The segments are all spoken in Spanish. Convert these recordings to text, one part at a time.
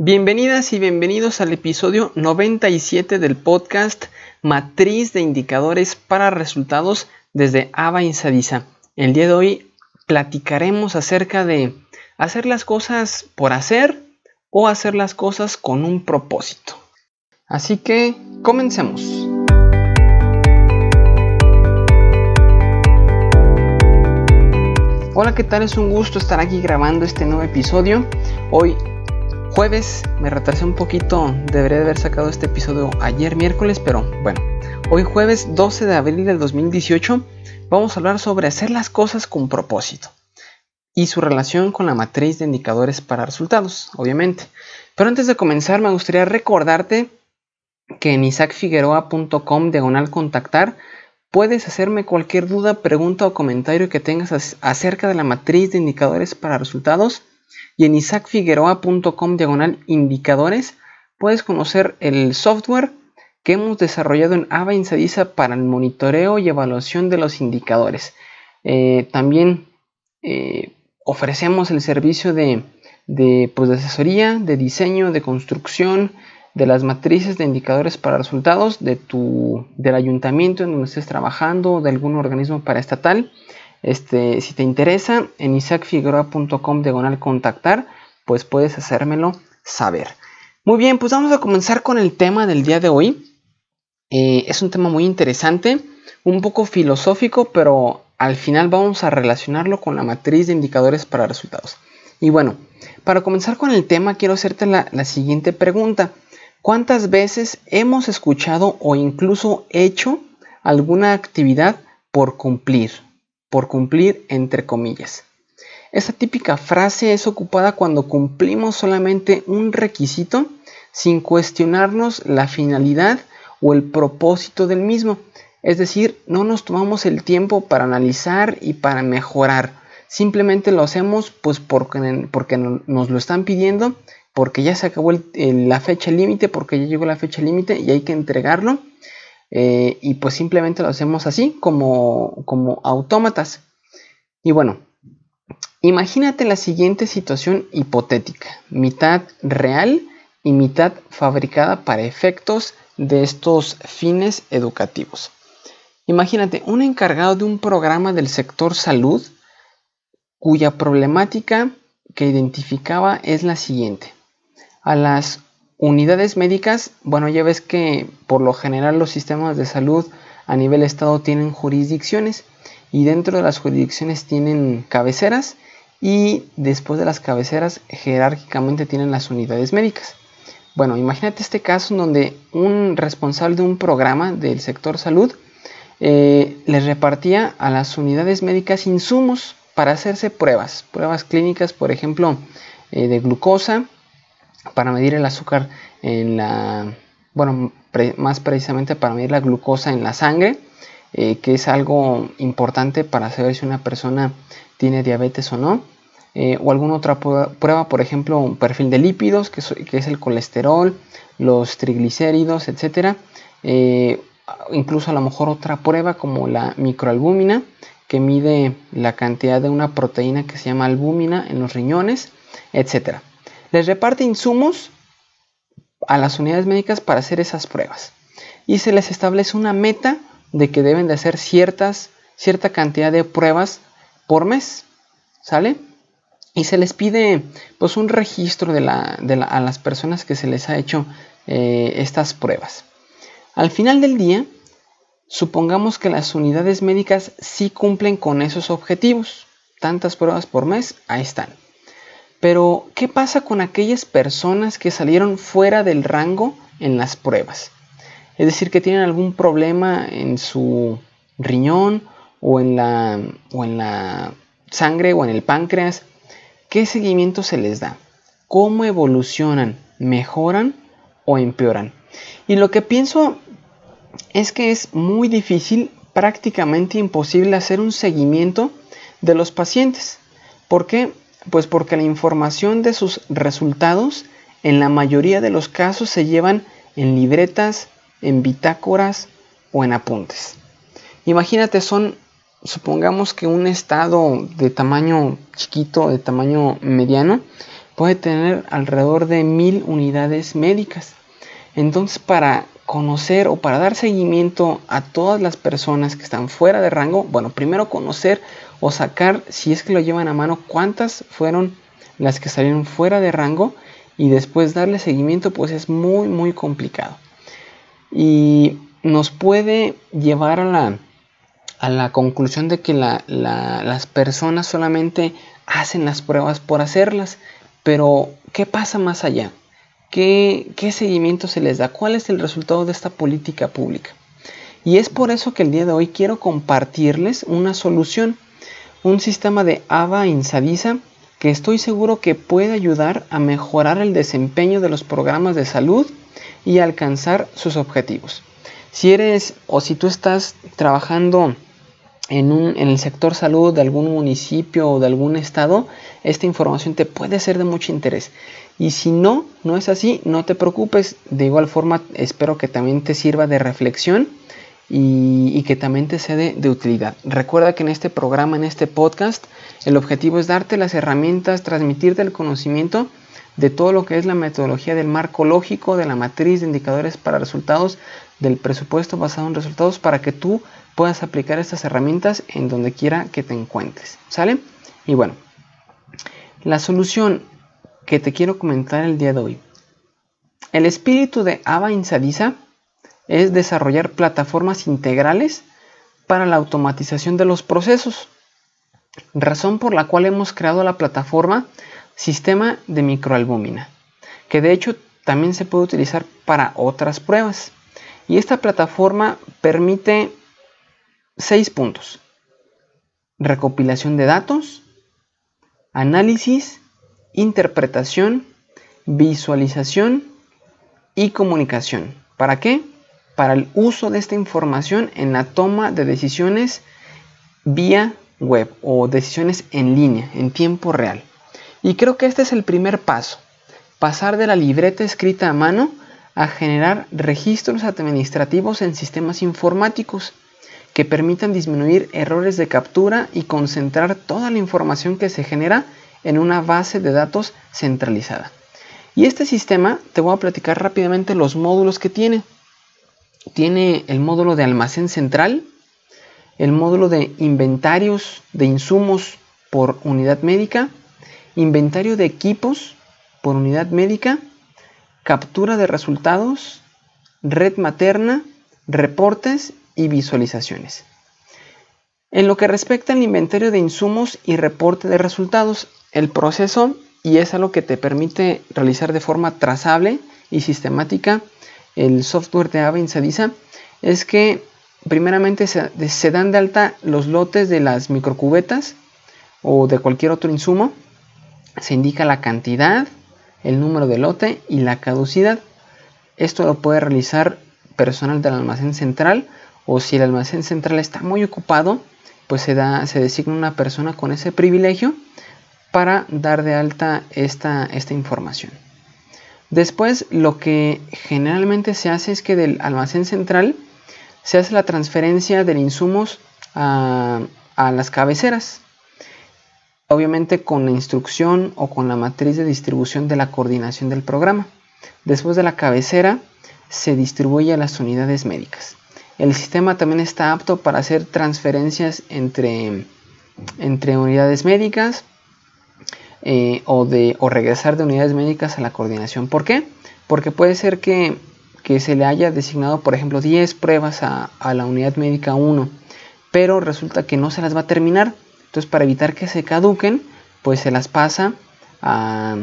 Bienvenidas y bienvenidos al episodio 97 del podcast Matriz de Indicadores para Resultados desde Ava Insadiza. El día de hoy platicaremos acerca de hacer las cosas por hacer o hacer las cosas con un propósito. Así que comencemos. Hola, ¿qué tal? Es un gusto estar aquí grabando este nuevo episodio. Hoy jueves, me retrasé un poquito, debería de haber sacado este episodio ayer miércoles, pero bueno, hoy jueves 12 de abril del 2018 vamos a hablar sobre hacer las cosas con propósito y su relación con la matriz de indicadores para resultados, obviamente. Pero antes de comenzar me gustaría recordarte que en isaacfigueroa.com diagonal contactar puedes hacerme cualquier duda, pregunta o comentario que tengas acerca de la matriz de indicadores para resultados y en isaacfigueroa.com diagonal indicadores puedes conocer el software que hemos desarrollado en Ava Insadiza para el monitoreo y evaluación de los indicadores. Eh, también eh, ofrecemos el servicio de, pues, de, asesoría, de diseño, de construcción, de las matrices de indicadores para resultados de tu, del ayuntamiento en donde estés trabajando o de algún organismo paraestatal. Este, si te interesa, en isaacfigueroa.com diagonal contactar, pues puedes hacérmelo saber. Muy bien, pues vamos a comenzar con el tema del día de hoy. Eh, es un tema muy interesante, un poco filosófico, pero al final vamos a relacionarlo con la matriz de indicadores para resultados. Y bueno, para comenzar con el tema, quiero hacerte la, la siguiente pregunta. ¿Cuántas veces hemos escuchado o incluso hecho alguna actividad por cumplir? Por cumplir entre comillas. Esta típica frase es ocupada cuando cumplimos solamente un requisito sin cuestionarnos la finalidad o el propósito del mismo. Es decir, no nos tomamos el tiempo para analizar y para mejorar. Simplemente lo hacemos pues porque, porque nos lo están pidiendo, porque ya se acabó la fecha límite, porque ya llegó la fecha límite y hay que entregarlo eh, y pues simplemente lo hacemos así, como, como autómatas. Y bueno, imagínate la siguiente situación hipotética, mitad real y mitad fabricada para efectos de estos fines educativos. Imagínate un encargado de un programa del sector salud cuya problemática que identificaba es la siguiente. A las Unidades médicas, bueno, ya ves que por lo general los sistemas de salud a nivel estado tienen jurisdicciones y dentro de las jurisdicciones tienen cabeceras y después de las cabeceras jerárquicamente tienen las unidades médicas. Bueno, imagínate este caso en donde un responsable de un programa del sector salud eh, les repartía a las unidades médicas insumos para hacerse pruebas, pruebas clínicas, por ejemplo, eh, de glucosa, para medir el azúcar en la, bueno, más precisamente para medir la glucosa en la sangre, eh, que es algo importante para saber si una persona tiene diabetes o no. Eh, o alguna otra prueba, por ejemplo, un perfil de lípidos, que, es el colesterol, los triglicéridos, etc. Eh, incluso a lo mejor otra prueba como la microalbúmina, que mide la cantidad de una proteína que se llama albúmina en los riñones, etcétera les reparte insumos a las unidades médicas para hacer esas pruebas. Y se les establece una meta de que deben de hacer ciertas, cierta cantidad de pruebas por mes. ¿Sale? Y se les pide pues un registro de la, a las personas que se les ha hecho eh, estas pruebas. Al final del día, supongamos que las unidades médicas sí cumplen con esos objetivos. Tantas pruebas por mes, ahí están. Pero, ¿qué pasa con aquellas personas que salieron fuera del rango en las pruebas? Es decir, que tienen algún problema en su riñón o en la, o en la sangre o en el páncreas. ¿Qué seguimiento se les da? ¿Cómo evolucionan? ¿Mejoran o empeoran? Y lo que pienso es que es muy difícil, prácticamente imposible hacer un seguimiento de los pacientes. ¿Por qué? Pues porque la información de sus resultados en la mayoría de los casos se llevan en libretas, en bitácoras o en apuntes. Imagínate, son, supongamos que un estado de tamaño chiquito, de tamaño mediano, puede tener alrededor de mil unidades médicas. Entonces, para conocer o para dar seguimiento a todas las personas que están fuera de rango, bueno, primero conocer o sacar, si es que lo llevan a mano, cuántas fueron las que salieron fuera de rango y después darle seguimiento, pues es muy, muy complicado. Y nos puede llevar a la, a la conclusión de que las personas solamente hacen las pruebas por hacerlas, pero ¿qué pasa más allá? ¿Qué, ¿Qué seguimiento se les da? ¿Cuál es el resultado de esta política pública? Y es por eso que el día de hoy quiero compartirles una solución, un sistema de AVA Insadisa que estoy seguro que puede ayudar a mejorar el desempeño de los programas de salud y alcanzar sus objetivos. Si eres o si tú estás trabajando en, un, en, el sector salud de algún municipio o de algún estado, esta información te puede ser de mucho interés. Y si no, no es así, no te preocupes. De igual forma, espero que también te sirva de reflexión y, que también te sea de, de, utilidad. Recuerda que en este programa, en este podcast, el objetivo es darte las herramientas, transmitirte el conocimiento de todo lo que es la metodología del marco lógico, de la matriz de indicadores para resultados, del presupuesto basado en resultados, para que tú puedas aplicar estas herramientas en donde quiera que te encuentres. ¿Sale? Y bueno, la solución que te quiero comentar el día de hoy. El espíritu de Ava Insadisa es desarrollar plataformas integrales para la automatización de los procesos, razón por la cual hemos creado la plataforma Sistema de Microalbúmina, que de hecho también se puede utilizar para otras pruebas. Y esta plataforma permite seis puntos. Recopilación de datos, análisis, interpretación, visualización y comunicación. ¿Para qué? Para el uso de esta información en la toma de decisiones vía web o decisiones en línea, en tiempo real. Y creo que este es el primer paso, pasar de la libreta escrita a mano a generar registros administrativos en sistemas informáticos que permitan disminuir errores de captura y concentrar toda la información que se genera en una base de datos centralizada. Y este sistema, te voy a platicar rápidamente los módulos que tiene. Tiene el módulo de almacén central, el módulo de inventarios de insumos por unidad médica, inventario de equipos por unidad médica, captura de resultados, red materna, reportes y visualizaciones. En lo que respecta al inventario de insumos y reporte de resultados, el proceso, y es algo que te permite realizar de forma trazable y sistemática el software de Ava Insadisa, es que primeramente se, dan de alta los lotes de las microcubetas o de cualquier otro insumo. Se indica la cantidad, el número de lote y la caducidad. Esto lo puede realizar personal del almacén central o si el almacén central está muy ocupado, pues se, da, se designa una persona con ese privilegio para dar de alta esta, esta información. Después lo que generalmente se hace es que del almacén central se hace la transferencia de insumos a, las cabeceras. Obviamente con la instrucción o con la matriz de distribución de la coordinación del programa. Después de la cabecera se distribuye a las unidades médicas. El sistema también está apto para hacer transferencias entre unidades médicas eh, o, de, o regresar de unidades médicas a la coordinación. ¿Por qué? Porque puede ser que que se le haya designado, por ejemplo, 10 pruebas a, la unidad médica 1, pero resulta que no se las va a terminar. Entonces, para evitar que se caduquen, pues se las pasa a,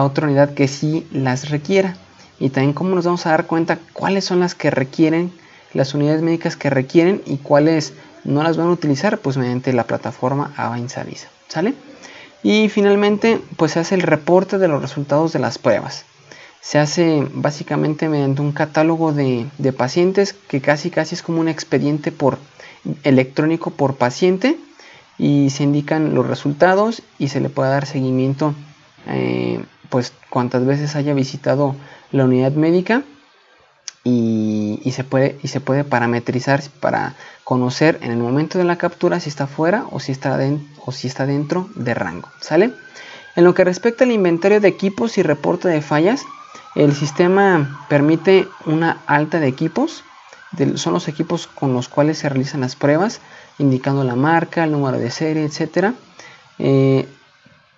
otra unidad que sí las requiera. Y también cómo nos vamos a dar cuenta cuáles son las que requieren, las unidades médicas que requieren y cuáles no las van a utilizar, pues mediante la plataforma AVA ¿Sale? Y finalmente, pues se hace el reporte de los resultados de las pruebas. Se hace básicamente mediante un catálogo de, pacientes que casi casi es como un expediente por electrónico por paciente y se indican los resultados y se le puede dar seguimiento eh, pues cuantas veces haya visitado la unidad médica y, se puede, y se puede parametrizar para conocer en el momento de la captura si está fuera o si está, o si está dentro de rango. ¿Sale? En lo que respecta al inventario de equipos y reporte de fallas, el sistema permite una alta de equipos. son los equipos con los cuales se realizan las pruebas, indicando la marca, el número de serie, etc. Eh,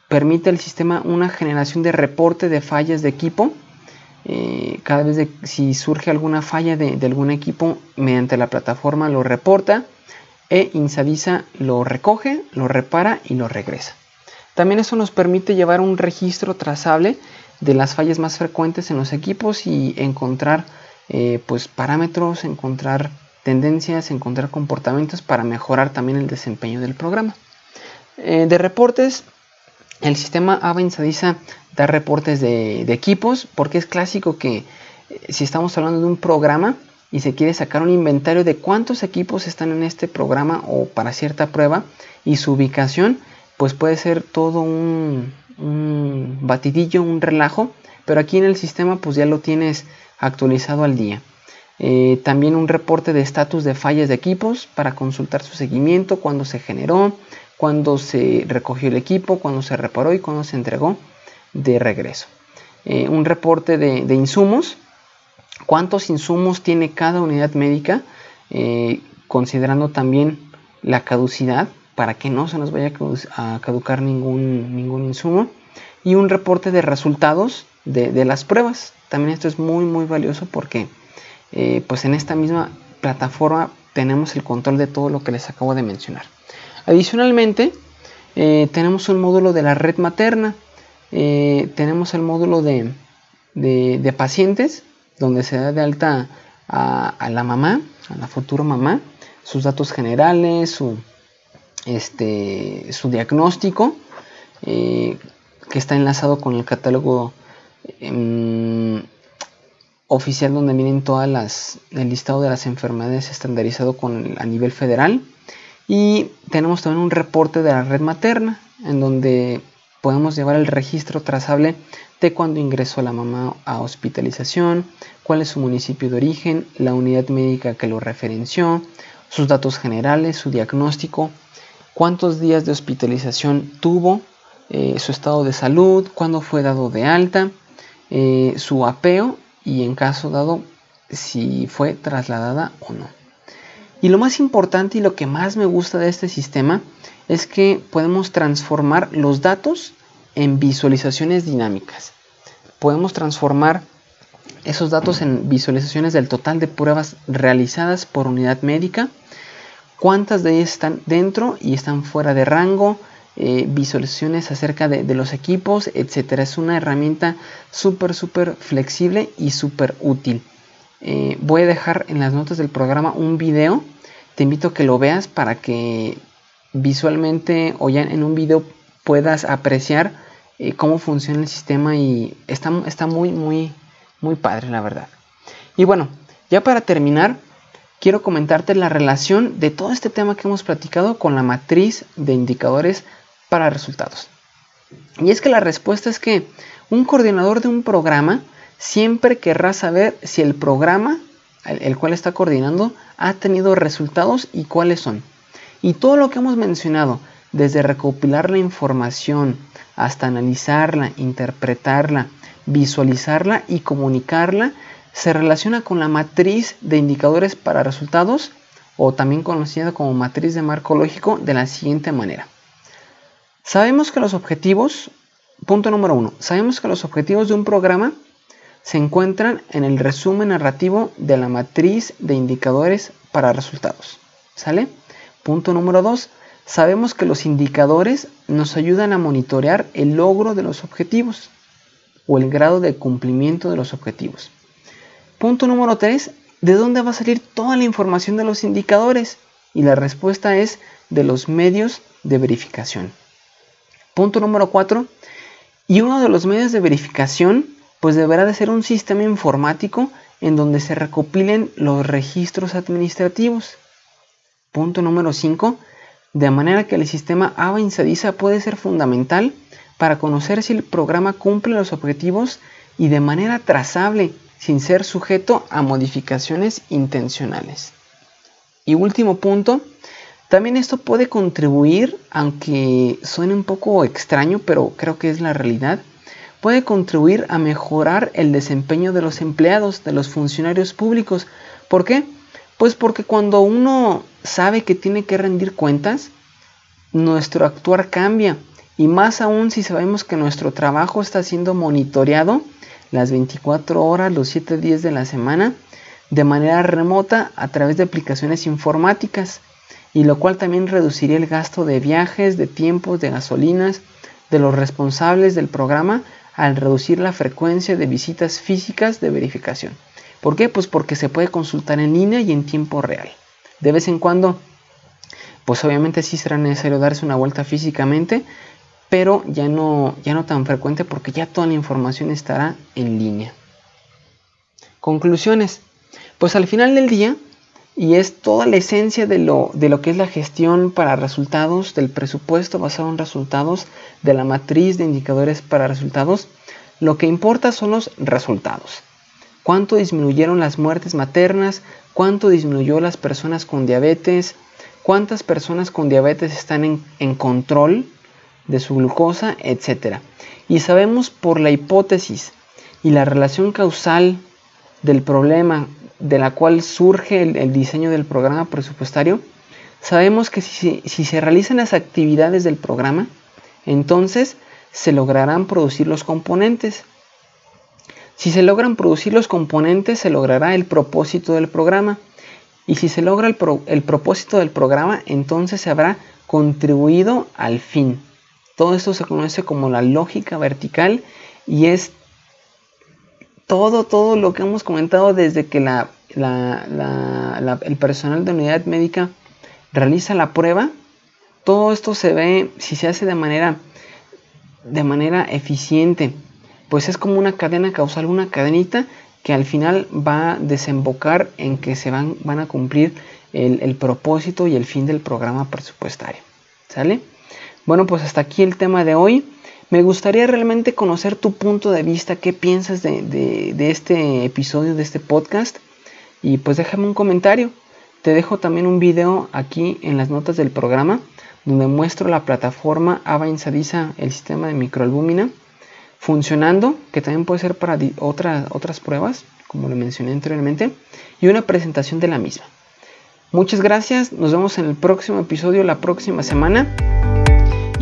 permite el sistema una generación de reporte de fallas de equipo. Eh, cada vez que si surge alguna falla de, algún equipo, mediante la plataforma lo reporta e Insadisa lo recoge, lo repara y lo regresa. También eso nos permite llevar un registro trazable de las fallas más frecuentes en los equipos y encontrar eh, pues parámetros, encontrar tendencias, encontrar comportamientos para mejorar también el desempeño del programa. Eh, de reportes, el sistema AVA Insadiza da reportes de, equipos porque es clásico que eh, si estamos hablando de un programa y se quiere sacar un inventario de cuántos equipos están en este programa o para cierta prueba y su ubicación, pues puede ser todo un, batidillo, un relajo, pero aquí en el sistema pues ya lo tienes actualizado al día. Eh, también un reporte de estatus de fallas de equipos para consultar su seguimiento, cuándo se generó, cuándo se recogió el equipo, cuándo se reparó y cuándo se entregó de regreso. Eh, un reporte de, insumos, cuántos insumos tiene cada unidad médica, eh, considerando también la caducidad para que no se nos vaya a caducar ningún, ningún insumo. Y un reporte de resultados de, las pruebas. También esto es muy muy valioso porque eh, pues en esta misma plataforma tenemos el control de todo lo que les acabo de mencionar. Adicionalmente, eh, tenemos un módulo de la red materna, eh, tenemos el módulo de, pacientes, donde se da de alta a, la mamá, a la futura mamá, sus datos generales, su, este, su diagnóstico, eh, que está enlazado con el catálogo em, oficial donde vienen todas las, el listado de las enfermedades estandarizado con, a nivel federal. Y tenemos también un reporte de la red materna, en donde podemos llevar el registro trazable de cuando ingresó la mamá a hospitalización, cuál es su municipio de origen, la unidad médica que lo referenció, sus datos generales, su diagnóstico, cuántos días de hospitalización tuvo, eh, su estado de salud, cuándo fue dado de alta, eh, su apeo y en caso dado si fue trasladada o no. Y lo más importante y lo que más me gusta de este sistema es que podemos transformar los datos en visualizaciones dinámicas. Podemos transformar esos datos en visualizaciones del total de pruebas realizadas por unidad médica, cuántas de ellas están dentro y están fuera de rango, eh, visualizaciones acerca de, los equipos, etc. Es una herramienta súper, súper flexible y súper útil. Eh, voy a dejar en las notas del programa un video te invito a que lo veas para que visualmente o ya en un video puedas apreciar eh, cómo funciona el sistema y está, está muy, muy, muy padre, la verdad. Y bueno, ya para terminar, quiero comentarte la relación de todo este tema que hemos platicado con la matriz de indicadores para resultados. Y es que la respuesta es que un coordinador de un programa siempre querrá saber si el programa el cual está coordinando ha tenido resultados y cuáles son. Y todo lo que hemos mencionado, desde recopilar la información hasta analizarla, interpretarla, visualizarla y comunicarla, se relaciona con la matriz de indicadores para resultados o también conocida como matriz de marco lógico de la siguiente manera. Sabemos que los objetivos, punto número uno, sabemos que los objetivos de un programa se encuentran en el resumen narrativo de la matriz de indicadores para resultados. ¿Sale? Punto número 2. Sabemos que los indicadores nos ayudan a monitorear el logro de los objetivos o el grado de cumplimiento de los objetivos. Punto número 3. ¿De dónde va a salir toda la información de los indicadores? Y la respuesta es de los medios de verificación. Punto número 4. Y uno de los medios de verificación pues deberá de ser un sistema informático en donde se recopilen los registros administrativos. Punto número 5. De manera que el sistema AVA Insadiza puede ser fundamental para conocer si el programa cumple los objetivos y de manera trazable, sin ser sujeto a modificaciones intencionales. Y último punto, También esto puede contribuir, aunque suene un poco extraño, pero creo que es la realidad, puede contribuir a mejorar el desempeño de los empleados, de los funcionarios públicos. ¿Por qué? Pues porque cuando uno sabe que tiene que rendir cuentas, nuestro actuar cambia. Y más aún si sabemos que nuestro trabajo está siendo monitoreado las 24 horas, los 7 días de la semana, de manera remota a través de aplicaciones informáticas y lo cual también reduciría el gasto de viajes, de tiempos, de gasolinas de los responsables del programa al reducir la frecuencia de visitas físicas de verificación. ¿Por qué? Pues porque se puede consultar en línea y en tiempo real. De vez en cuando, pues obviamente sí será necesario darse una vuelta físicamente, pero ya no, ya no tan frecuente porque ya toda la información estará en línea. Conclusiones. Pues al final del día, y es toda la esencia de lo, de lo que es la gestión para resultados, del presupuesto basado en resultados, de la matriz de indicadores para resultados. Lo que importa son los resultados. ¿Cuánto disminuyeron las muertes maternas? ¿Cuánto disminuyó las personas con diabetes? ¿Cuántas personas con diabetes están en, en control de su glucosa? Etcétera. Y sabemos por la hipótesis y la relación causal del problema de la cual surge el, diseño del programa presupuestario, sabemos que si, se realizan las actividades del programa, entonces se lograrán producir los componentes. Si se logran producir los componentes, se logrará el propósito del programa. Y si se logra el, el, propósito del programa, entonces se habrá contribuido al fin. Todo esto se conoce como la lógica vertical y es todo, todo lo que hemos comentado desde que el personal de unidad médica realiza la prueba, todo esto se ve, si se hace de manera, de manera eficiente, pues es como una cadena causal, una cadenita que al final va a desembocar en que se van, van a cumplir el, el propósito y el fin del programa presupuestario. ¿Sale? Bueno, pues hasta aquí el tema de hoy. Me gustaría realmente conocer tu punto de vista, qué piensas de, este episodio, de este podcast. Y pues déjame un comentario. Te dejo también un video aquí en las notas del programa donde muestro la plataforma Ava Insadiza, el sistema de microalbúmina, funcionando, que también puede ser para otras, otras pruebas, como lo mencioné anteriormente, y una presentación de la misma. Muchas gracias, nos vemos en el próximo episodio la próxima semana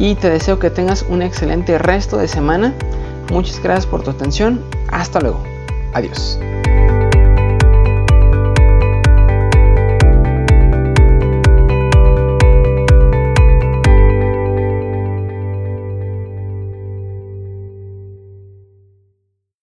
y te deseo que tengas un excelente resto de semana. Muchas gracias por tu atención. Hasta luego. Adiós.